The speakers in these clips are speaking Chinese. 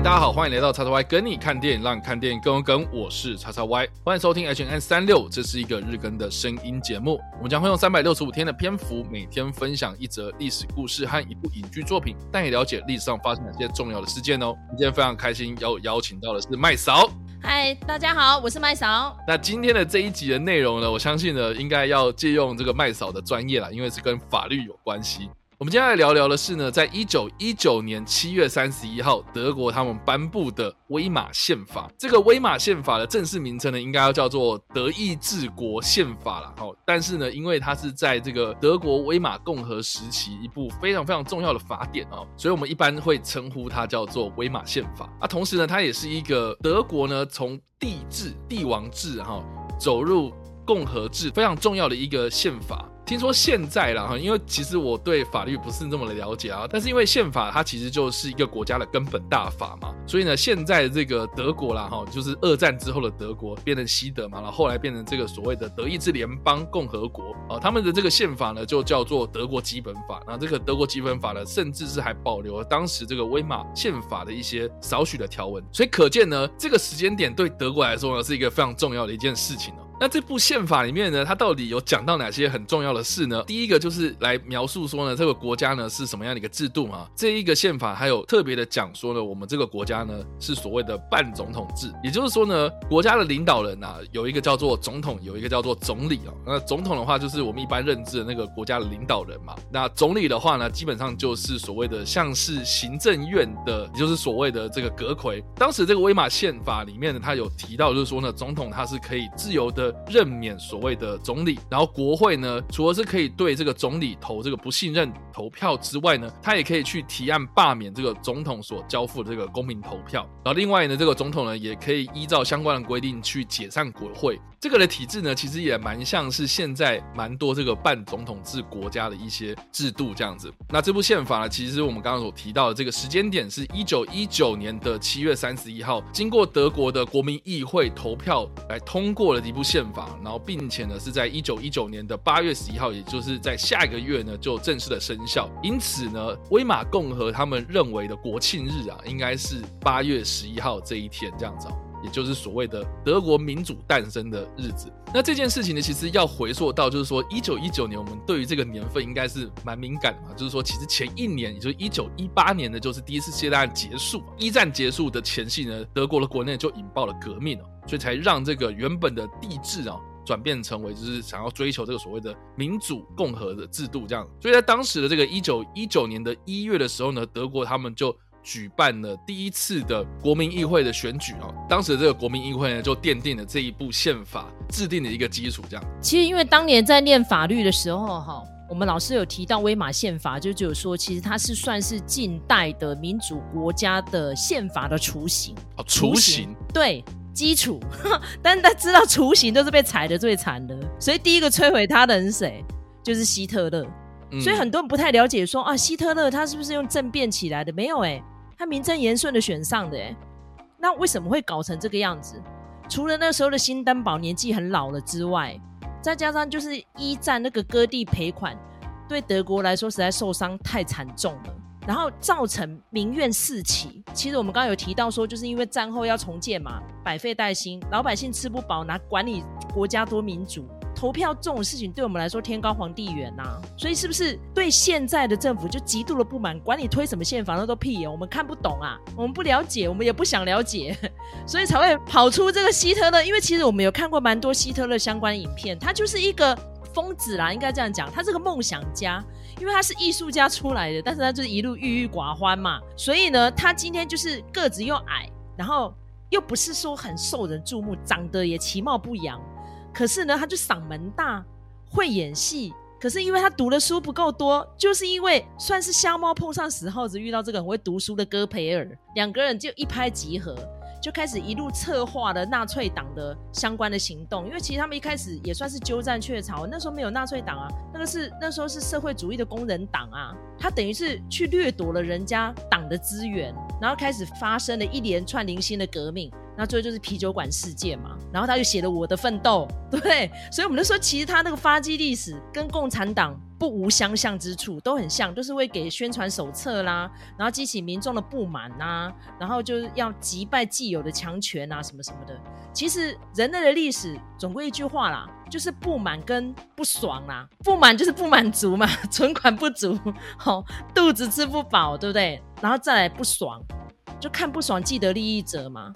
嗨，大家好，欢迎来到叉叉 Y 跟你看电影，让你看电影更有梗。我是叉叉 Y，欢迎收听 H N 三六，这是一个日更的声音节目。我们将会用三百六十五天的篇幅，每天分享一则历史故事和一部影剧作品，带你了解历史上发生哪些重要的事件哦。今天非常开心，要邀请到的是麦嫂。嗨，大家好，我是麦嫂。那今天的这一集的内容呢，我相信呢，应该要借用这个麦嫂的专业啦，因为是跟法律有关系。我们接下来聊聊的是呢，在一九一九年七月三十一号，德国他们颁布的威玛宪法。这个威玛宪法的正式名称呢，应该要叫做德意志国宪法了。好，但是呢，因为它是在这个德国威玛共和时期一部非常非常重要的法典哦，所以我们一般会称呼它叫做威玛宪法。啊，同时呢，它也是一个德国呢从帝制帝王制哈走入共和制非常重要的一个宪法。听说现在啦哈，因为其实我对法律不是那么的了解啊，但是因为宪法它其实就是一个国家的根本大法嘛，所以呢，现在这个德国啦哈，就是二战之后的德国变成西德嘛，然后后来变成这个所谓的德意志联邦共和国啊，他们的这个宪法呢就叫做德国基本法，那这个德国基本法呢，甚至是还保留了当时这个威玛宪法的一些少许的条文，所以可见呢，这个时间点对德国来说呢是一个非常重要的一件事情哦。那这部宪法里面呢，它到底有讲到哪些很重要的事呢？第一个就是来描述说呢，这个国家呢是什么样的一个制度嘛。这一个宪法还有特别的讲说呢，我们这个国家呢是所谓的半总统制，也就是说呢，国家的领导人啊有一个叫做总统，有一个叫做总理啊。那总统的话就是我们一般认知的那个国家的领导人嘛。那总理的话呢，基本上就是所谓的像是行政院的，也就是所谓的这个阁揆。当时这个威玛宪法里面呢，它有提到就是说呢，总统他是可以自由的。任免所谓的总理，然后国会呢，除了是可以对这个总理投这个不信任投票之外呢，他也可以去提案罢免这个总统所交付的这个公民投票。然后另外呢，这个总统呢也可以依照相关的规定去解散国会。这个的体制呢，其实也蛮像是现在蛮多这个半总统制国家的一些制度这样子。那这部宪法呢，其实我们刚刚所提到的这个时间点是一九一九年的七月三十一号，经过德国的国民议会投票来通过了一部宪法，然后并且呢是在一九一九年的八月十一号，也就是在下一个月呢就正式的生效。因此呢，威玛共和他们认为的国庆日啊，应该是八月十一号这一天这样子。也就是所谓的德国民主诞生的日子。那这件事情呢，其实要回溯到，就是说一九一九年，我们对于这个年份应该是蛮敏感的嘛。就是说，其实前一年，也就是一九一八年呢，就是第一次世界大战结束。一战结束的前夕呢，德国的国内就引爆了革命了，所以才让这个原本的帝制啊，转变成为就是想要追求这个所谓的民主共和的制度这样。所以在当时的这个一九一九年的一月的时候呢，德国他们就。举办了第一次的国民议会的选举哦，当时的这个国民议会呢，就奠定了这一部宪法制定的一个基础。这样，其实因为当年在念法律的时候，哈，我们老师有提到威马宪法，就只有说，其实它是算是近代的民主国家的宪法的雏形。哦，雏形，对，基础。但是大家知道，雏形都是被踩的最惨的，所以第一个摧毁它的人是谁？就是希特勒。所以很多人不太了解说，啊，希特勒他是不是用政变起来的？没有诶、他名正言顺的选上的，哎，那为什么会搞成这个样子？除了那时候的新登堡年纪很老了之外，再加上就是一战那个割地赔款，对德国来说实在受伤太惨重了，然后造成民怨四起。其实我们刚刚有提到说，就是因为战后要重建嘛，百废待兴，老百姓吃不饱，哪管理国家多民主？投票这种事情对我们来说天高皇帝远呐、啊，所以是不是对现在的政府就极度的不满？管你推什么宪法，那都屁眼，我们看不懂啊，我们不了解，我们也不想了解，所以才会跑出这个希特勒。因为其实我们有看过蛮多希特勒相关影片，他就是一个疯子啦，应该这样讲，他是个梦想家，因为他是艺术家出来的，但是他就是一路郁郁寡欢嘛，所以呢，他今天就是个子又矮，然后又不是说很受人注目，长得也其貌不扬。可是呢，他就嗓门大，会演戏。可是因为他读的书不够多，就是因为算是瞎猫碰上死耗子，遇到这个很会读书的戈培尔，两个人就一拍即合，就开始一路策划了纳粹党的相关的行动。因为其实他们一开始也算是鸠占鹊巢，那时候没有纳粹党啊，那个是那时候是社会主义的工人党啊，他等于是去掠夺了人家党的资源，然后开始发生了一连串零星的革命。那最后就是啤酒馆事件嘛，然后他就写了《我的奋斗》，对，所以我们就说，其实他那个发迹历史跟共产党不无相像之处，都很像，都是会给宣传手册啦，然后激起民众的不满呐，然后就是要击败既有的强权啊，什么什么的。其实人类的历史总归一句话啦，就是不满跟不爽啦。不满就是不满足嘛，存款不足，好，肚子吃不饱，对不对？然后再来不爽，就看不爽既得利益者嘛。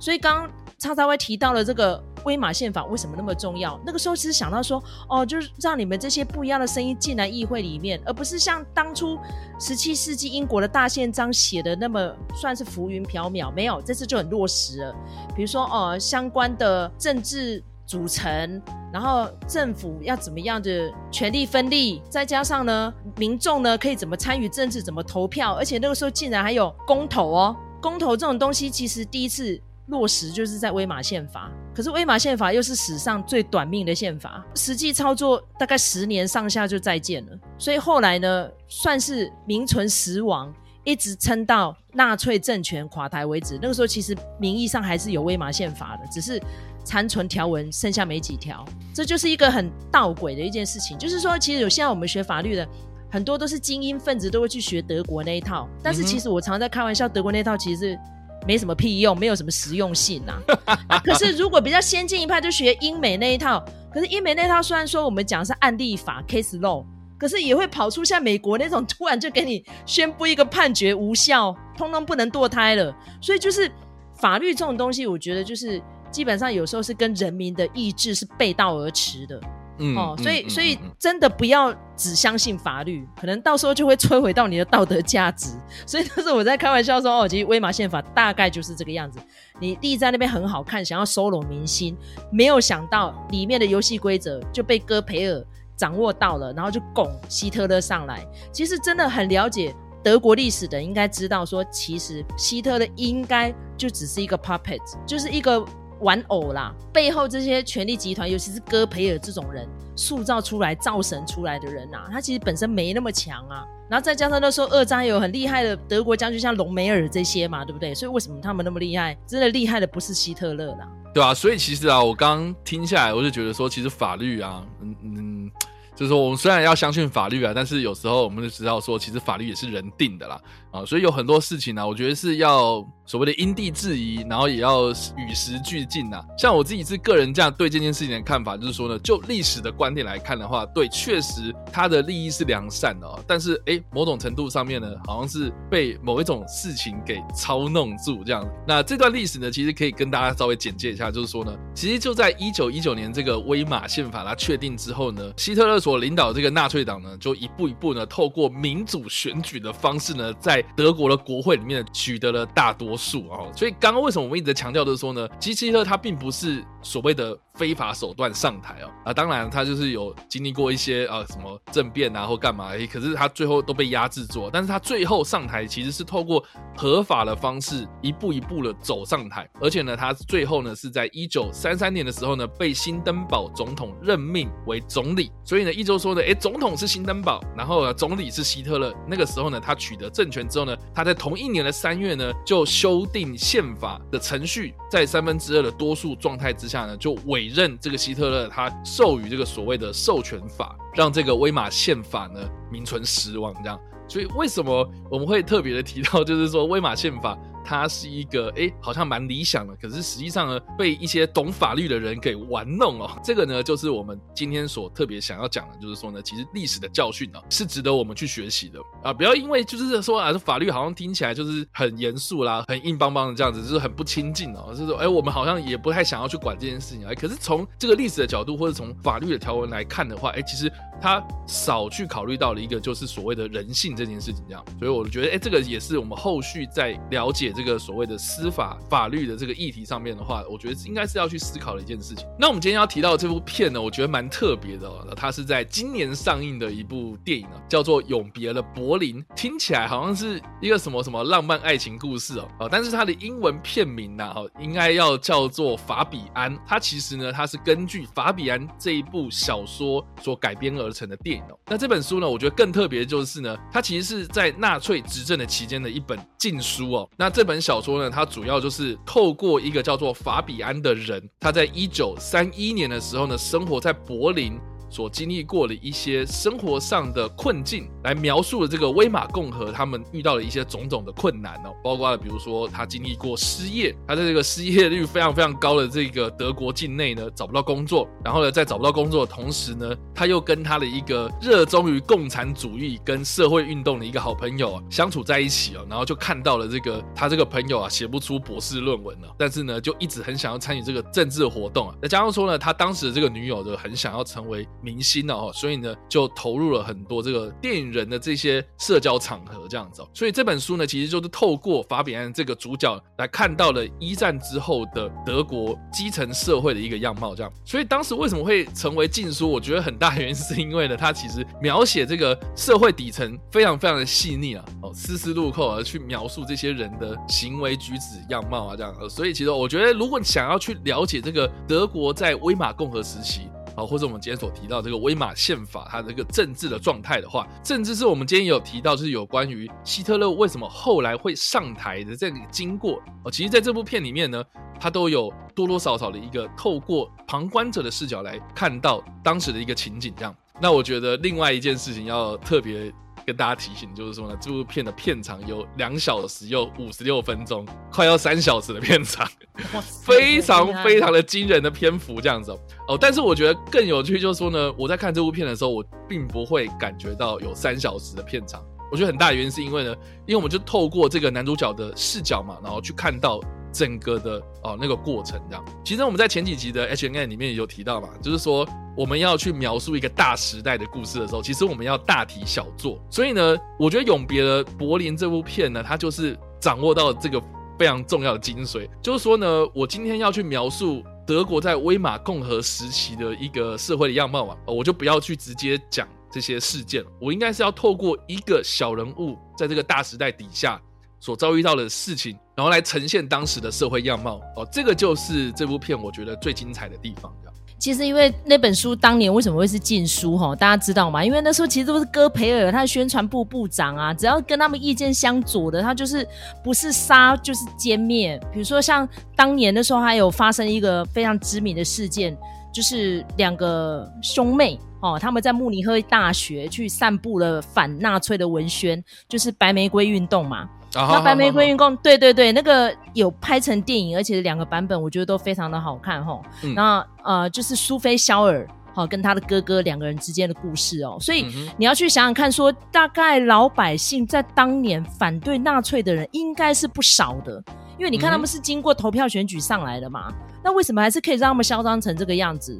所以刚刚叉叉 Y 提到了这个。威玛宪法为什么那么重要？那个时候其实想到说，哦，就是让你们这些不一样的声音进来议会里面，而不是像当初十七世纪英国的大宪章写的那么算是浮云飘渺。没有，这次就很落实了。比如说，哦，相关的政治组成，然后政府要怎么样的权力分立，再加上呢，民众呢可以怎么参与政治，怎么投票，而且那个时候竟然还有公投哦，公投这种东西其实第一次。落实就是在威玛宪法，可是威玛宪法又是史上最短命的宪法，实际操作大概十年上下就再见了。所以后来呢，算是名存实亡，一直撑到纳粹政权垮台为止。那个时候其实名义上还是有威玛宪法的，只是残存条文剩下没几条。这就是一个很倒轨的一件事情。就是说，其实有现在我们学法律的很多都是精英分子，都会去学德国那一套。但是其实我常常在开玩笑，德国那一套其实是。没什么屁用，没有什么实用性呐、啊啊。可是如果比较先进一派，就学英美那一套。可是英美那套虽然说我们讲是案例法 （case law），可是也会跑出像美国那种突然就给你宣布一个判决无效，通通不能堕胎了。所以就是法律这种东西，我觉得就是基本上有时候是跟人民的意志是背道而驰的。嗯、哦，所以所以真的不要只相信法律，可能到时候就会摧毁到你的道德价值。所以当时我在开玩笑说，哦，其实威马宪法大概就是这个样子。你立在那边很好看，想要收拢民心，没有想到里面的游戏规则就被戈培尔掌握到了，然后就拱希特勒上来。其实真的很了解德国历史的应该知道说，其实希特勒应该就只是一个 puppet，就是一个。玩偶啦，背后这些权力集团，尤其是戈培尔这种人塑造出来、造神出来的人呐、啊，他其实本身没那么强啊。然后再加上那时候二战有很厉害的德国将军，像隆美尔这些嘛，对不对？所以为什么他们那么厉害？真的厉害的不是希特勒啦，对啊，所以其实啊，我刚听下来，我就觉得说，其实法律啊，嗯嗯。就是说，我们虽然要相信法律啊，但是有时候我们就知道说，其实法律也是人定的啦，啊，所以有很多事情呢、啊，我觉得是要所谓的因地制宜，然后也要与时俱进呐。像我自己是个人这样对这件事情的看法，就是说呢，就历史的观点来看的话，对，确实它的利益是良善的，但是哎，某种程度上面呢，好像是被某一种事情给操弄住这样。那这段历史呢，其实可以跟大家稍微简介一下，就是说呢，其实就在一九一九年这个威玛宪法它确定之后呢，希特勒所领导这个纳粹党呢，就一步一步呢，透过民主选举的方式呢，在德国的国会里面取得了大多数哦。所以刚刚为什么我们一直强调的是说呢，机器车它并不是所谓的。非法手段上台哦啊，当然他就是有经历过一些啊什么政变啊或干嘛，可是他最后都被压制住。但是他最后上台其实是透过合法的方式一步一步的走上台，而且呢，他最后呢是在一九三三年的时候呢被新登堡总统任命为总理。所以呢，一周说的，哎，总统是新登堡，然后总理是希特勒。那个时候呢，他取得政权之后呢，他在同一年的三月呢就修订宪法的程序，在三分之二的多数状态之下呢就委。任这个希特勒，他授予这个所谓的授权法，让这个威马宪法呢名存实亡。这样，所以为什么我们会特别的提到，就是说威马宪法？它是一个哎、好像蛮理想的，可是实际上呢，被一些懂法律的人给玩弄哦。这个呢，就是我们今天所特别想要讲的，就是说呢，其实历史的教训呢，是值得我们去学习的啊！不要因为就是说啊，法律好像听起来就是很严肃啦，很硬邦邦的这样子，就是很不亲近哦。就是说，哎，我们好像也不太想要去管这件事情啊。可是从这个历史的角度，或者从法律的条文来看的话，哎，其实他少去考虑到了一个就是所谓的人性这件事情这样。所以我觉得，哎，这个也是我们后续在了解。这个所谓的司法法律的这个议题上面的话，我觉得应该是要去思考的一件事情。那我们今天要提到的这部片呢，我觉得蛮特别的哦。它是在今年上映的一部电影呢，叫做《永别了柏林》，听起来好像是一个什么什么浪漫爱情故事哦。但是它的英文片名呢，应该要叫做《法比安》。它其实呢，它是根据《法比安》这一部小说所改编而成的电影哦。那这本书呢，我觉得更特别的就是呢，它其实是在纳粹执政的期间的一本禁书哦。那这本小说呢，它主要就是透过一个叫做法比安的人，他在一九三一年的时候呢，生活在柏林，所经历过的一些生活上的困境，来描述了这个威玛共和他们遇到的一些种种的困难哦，包括了比如说他经历过失业，他在这个失业率非常非常高的这个德国境内呢找不到工作，然后呢在找不到工作的同时呢，他又跟他的一个热衷于共产主义跟社会运动的一个好朋友啊相处在一起哦，然后就看到了这个他这个朋友啊写不出博士论文了，但是呢就一直很想要参与这个政治活动啊，再加上说呢他当时的这个女友就很想要成为明星哦，所以呢就投入了很多这个电影人的这些社交场合这样子哦，所以这本书呢其实就是透过法比安这个主角来看到了一战之后的德国基层社会的一个样貌这样，所以当时为什么会成为禁书？我觉得很大原因是因为呢，它其实描写这个社会底层非常非常的细腻啊，哦，丝丝入扣而去描述这些人的行为举止样貌啊这样，所以其实我觉得如果你想要去了解这个德国在威玛共和时期。好，或者我们今天所提到这个威马宪法，它这个政治的状态的话，甚至是我们今天也有提到，就是有关于希特勒为什么后来会上台的这个经过哦。其实，在这部片里面呢，他都有多多少少的一个透过旁观者的视角来看到当时的一个情景。这样，那我觉得另外一件事情要特别。跟大家提醒，就是说呢，这部片的片长有两小时又五十六分钟，快要三小时的片长，非常非常的惊人的篇幅这样子哦。哦，但是我觉得更有趣就是说呢，我在看这部片的时候，我并不会感觉到有三小时的片长。我觉得很大的原因是因为呢，因为我们就透过这个男主角的视角嘛，然后去看到。整个的哦那个过程这样，其实我们在前几集的 H&M 里面也有提到嘛，就是说我们要去描述一个大时代的故事的时候，其实我们要大题小做。所以呢，我觉得永别了柏林这部片呢，它就是掌握到这个非常重要的精髓，就是说呢，我今天要去描述德国在威玛共和时期的一个社会的样貌嘛，我就不要去直接讲这些事件，我应该是要透过一个小人物在这个大时代底下。所遭遇到的事情，然后来呈现当时的社会样貌哦，这个就是这部片我觉得最精彩的地方。其实，因为那本书当年为什么会是禁书哈？大家知道吗？因为那时候其实都是戈培尔他的宣传部部长啊，只要跟他们意见相左的，他就是不是杀就是歼灭。比如说像当年的时候，还有发生一个非常知名的事件，就是两个兄妹哦，他们在慕尼黑大学去散布了反纳粹的文宣，就是白玫瑰运动嘛。那白玫瑰运动，对对对，那个有拍成电影，而且两个版本我觉得都非常的好看哈。那呃，就是苏菲肖尔好跟他的哥哥两个人之间的故事哦。所以你要去想想看，说大概老百姓在当年反对纳粹的人应该是不少的，因为你看他们是经过投票选举上来的嘛。那为什么还是可以让他们嚣张成这个样子？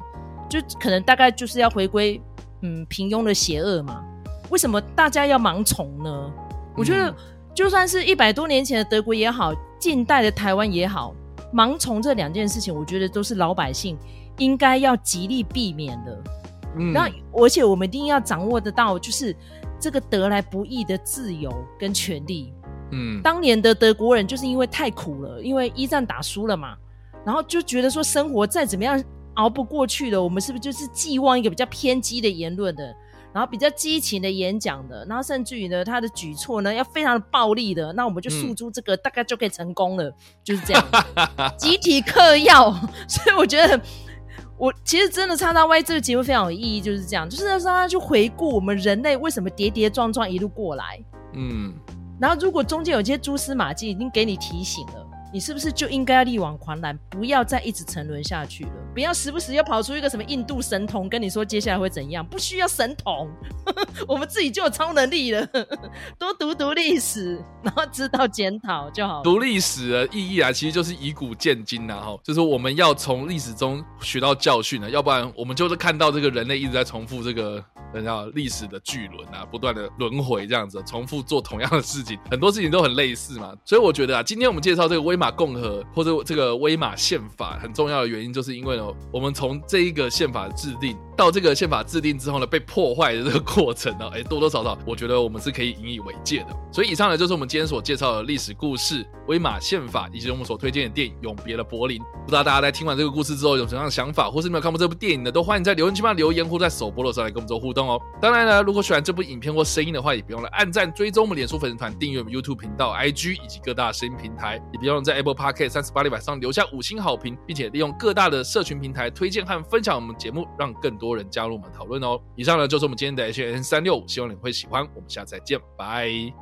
就可能大概就是要回归嗯平庸的邪恶嘛。为什么大家要盲从呢？我觉得。就算是一百多年前的德国也好，近代的台湾也好，盲从这两件事情，我觉得都是老百姓应该要极力避免的。嗯，那而且我们一定要掌握得到，就是这个得来不易的自由跟权利。嗯，当年的德国人就是因为太苦了，因为一战打输了嘛，然后就觉得说生活再怎么样熬不过去了，我们是不是就是寄望一个比较偏激的言论的？然后比较激情的演讲的，然后甚至于呢，他的举措呢要非常的暴力的，那我们就诉诸这个，嗯、大概就可以成功了，就是这样，集体嗑药。所以我觉得，我其实真的叉叉 Y 这个节目非常有意义，就是这样，就是让他去回顾我们人类为什么跌跌撞撞一路过来，嗯，然后如果中间有些蛛丝马迹，已经给你提醒了。你是不是就应该要力挽狂澜，不要再一直沉沦下去了？不要时不时又跑出一个什么印度神童跟你说接下来会怎样？不需要神童，我们自己就有超能力了。多读读历史，然后知道检讨就好。读历史的意义啊，其实就是以古鉴今呐，哈，就是我们要从历史中学到教训呢，要不然我们就是看到这个人类一直在重复这个。等下历史的巨轮啊，不断的轮回这样子，重复做同样的事情，很多事情都很类似嘛。所以我觉得啊，今天我们介绍这个威马共和或者这个威马宪法，很重要的原因就是因为呢，我们从这一个宪法制定到这个宪法制定之后呢，被破坏的这个过程呢，哎，多多少少，我觉得我们是可以引以为戒的。所以以上呢，就是我们今天所介绍的历史故事。威玛宪法，以及我们所推荐的电影《永别了，柏林》。不知道大家在听完这个故事之后有什么样的想法，或是没有看过这部电影呢？都欢迎在留言区帮留言，或在首播的时候来跟我们做互动哦。当然了，如果喜欢这部影片或声音的话，也别忘了按赞、追踪我们脸书粉丝团、订阅我们 YouTube 频道、IG 以及各大声音平台，也别忘了在 Apple Podcast 三十八里板上留下五星好评，并且利用各大的社群平台推荐和分享我们节目，让更多多人加入我们讨论哦。以上呢就是我们今天的 H N 三六五，希望你会喜欢。我们下次再见，拜。